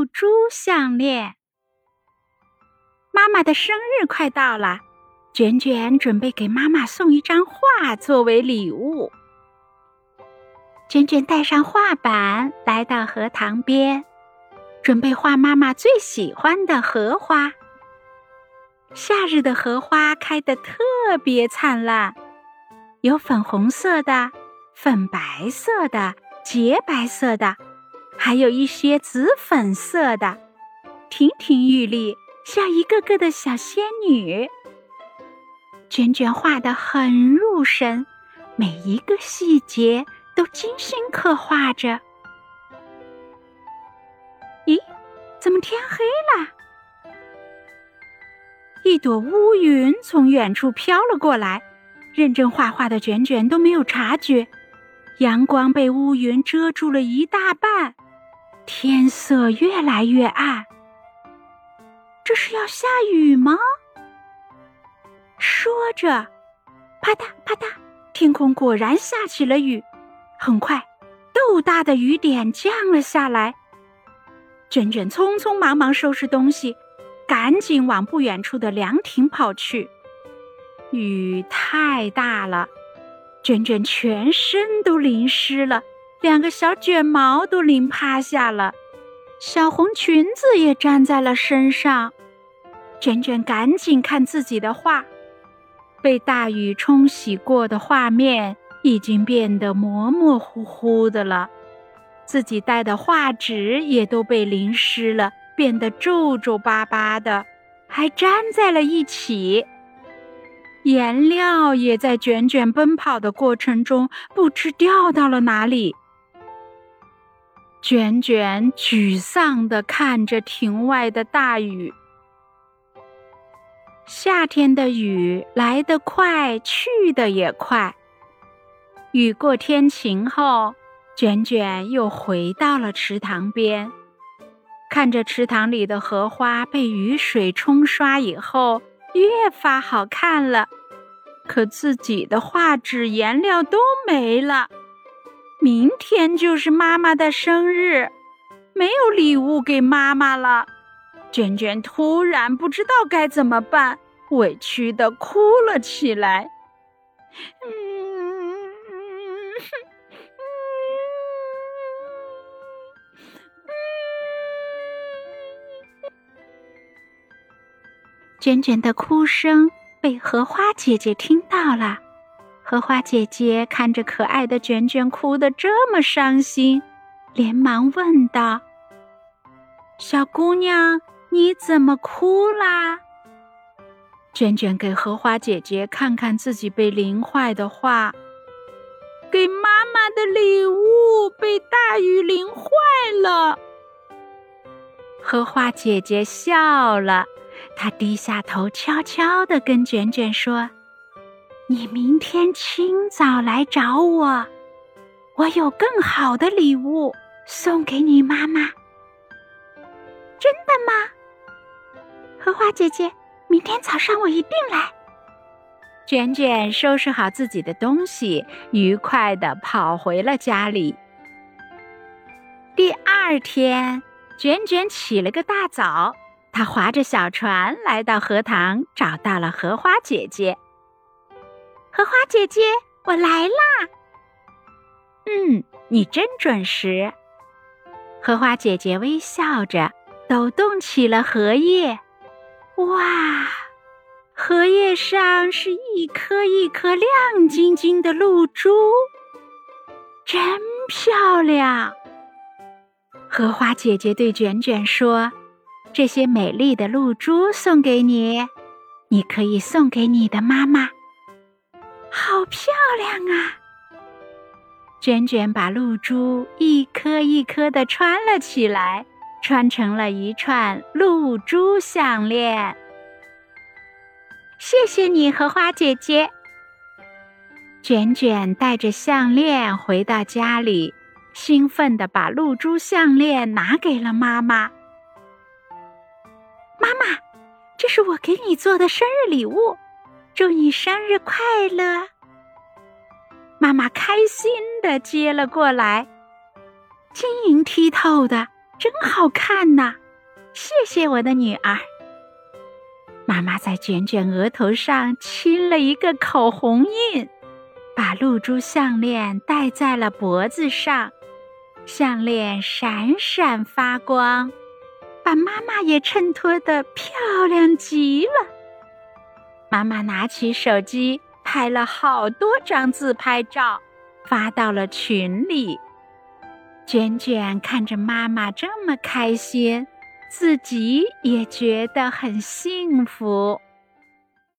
露珠项链。妈妈的生日快到了，卷卷准备给妈妈送一张画作为礼物。卷卷带上画板，来到荷塘边，准备画妈妈最喜欢的荷花。夏日的荷花开得特别灿烂，有粉红色的、粉白色的、洁白色的，还有一些紫粉色的，亭亭玉立，像一个个的小仙女。卷卷画得很入神，每一个细节都精心刻画着。咦，怎么天黑了？一朵乌云从远处飘了过来，认真画画的卷卷都没有察觉，阳光被乌云遮住了一大半，天色越来越暗。这是要下雨吗？说着，啪嗒啪嗒，天空果然下起了雨。很快，豆大的雨点降了下来。卷卷匆匆忙忙收拾东西。赶紧往不远处的凉亭跑去。雨太大了，卷卷全身都淋湿了，两个小卷毛都淋趴下了，小红裙子也粘在了身上。卷卷赶紧看自己的画，被大雨冲洗过的画面已经变得模模糊糊的了，自己带的画纸也都被淋湿了。变得皱皱巴巴的，还粘在了一起。颜料也在卷卷奔跑的过程中不知掉到了哪里。卷卷沮丧地看着庭外的大雨。夏天的雨来得快，去得也快。雨过天晴后，卷卷又回到了池塘边。看着池塘里的荷花被雨水冲刷以后越发好看了，可自己的画纸颜料都没了。明天就是妈妈的生日，没有礼物给妈妈了。卷卷突然不知道该怎么办，委屈的哭了起来。卷卷的哭声被荷花姐姐听到了，荷花姐姐看着可爱的卷卷哭得这么伤心，连忙问道：“小姑娘，你怎么哭啦？”卷卷给荷花姐姐看看自己被淋坏的画，给妈妈的礼物被大雨淋坏了。荷花姐姐笑了。她低下头，悄悄地跟卷卷说：“你明天清早来找我，我有更好的礼物送给你妈妈。”真的吗？荷花姐姐，明天早上我一定来。卷卷收拾好自己的东西，愉快地跑回了家里。第二天，卷卷起了个大早。他划着小船来到荷塘，找到了荷花姐姐。荷花姐姐，我来啦！嗯，你真准时。荷花姐姐微笑着，抖动起了荷叶。哇，荷叶上是一颗一颗亮晶晶的露珠，真漂亮。荷花姐姐对卷卷说。这些美丽的露珠送给你，你可以送给你的妈妈。漂亮啊！卷卷把露珠一颗一颗的穿了起来，穿成了一串露珠项链。谢谢你，荷花姐姐。卷卷带着项链回到家里，兴奋地把露珠项链拿给了妈妈。妈妈，这是我给你做的生日礼物，祝你生日快乐！妈妈开心的接了过来，晶莹剔透的，真好看呐！谢谢我的女儿。妈妈在卷卷额头上亲了一个口红印，把露珠项链戴在了脖子上，项链闪闪发光，把妈妈也衬托得漂亮极了。妈妈拿起手机拍了好多张自拍照，发到了群里。卷卷看着妈妈这么开心。自己也觉得很幸福。